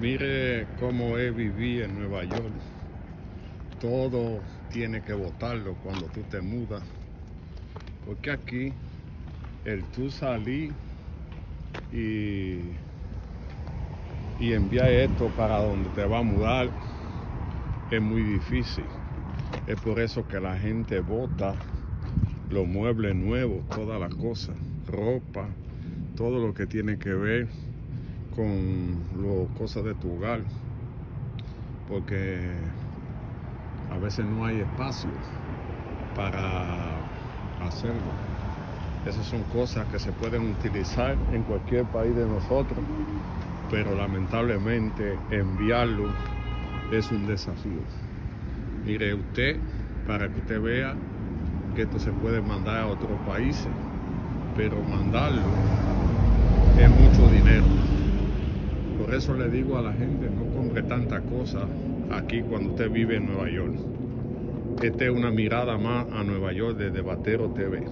Mire cómo es vivir en Nueva York. Todo tiene que votarlo cuando tú te mudas. Porque aquí, el tú salir y, y enviar esto para donde te va a mudar es muy difícil. Es por eso que la gente vota los muebles nuevos, todas las cosas, ropa, todo lo que tiene que ver con las cosas de tu hogar, porque a veces no hay espacio para hacerlo. Esas son cosas que se pueden utilizar en cualquier país de nosotros, pero lamentablemente enviarlo es un desafío. Mire usted, para que usted vea que esto se puede mandar a otros países, pero mandarlo es mucho dinero. Eso le digo a la gente, no compre tanta cosa aquí cuando usted vive en Nueva York. Esta es una mirada más a Nueva York desde Batero TV.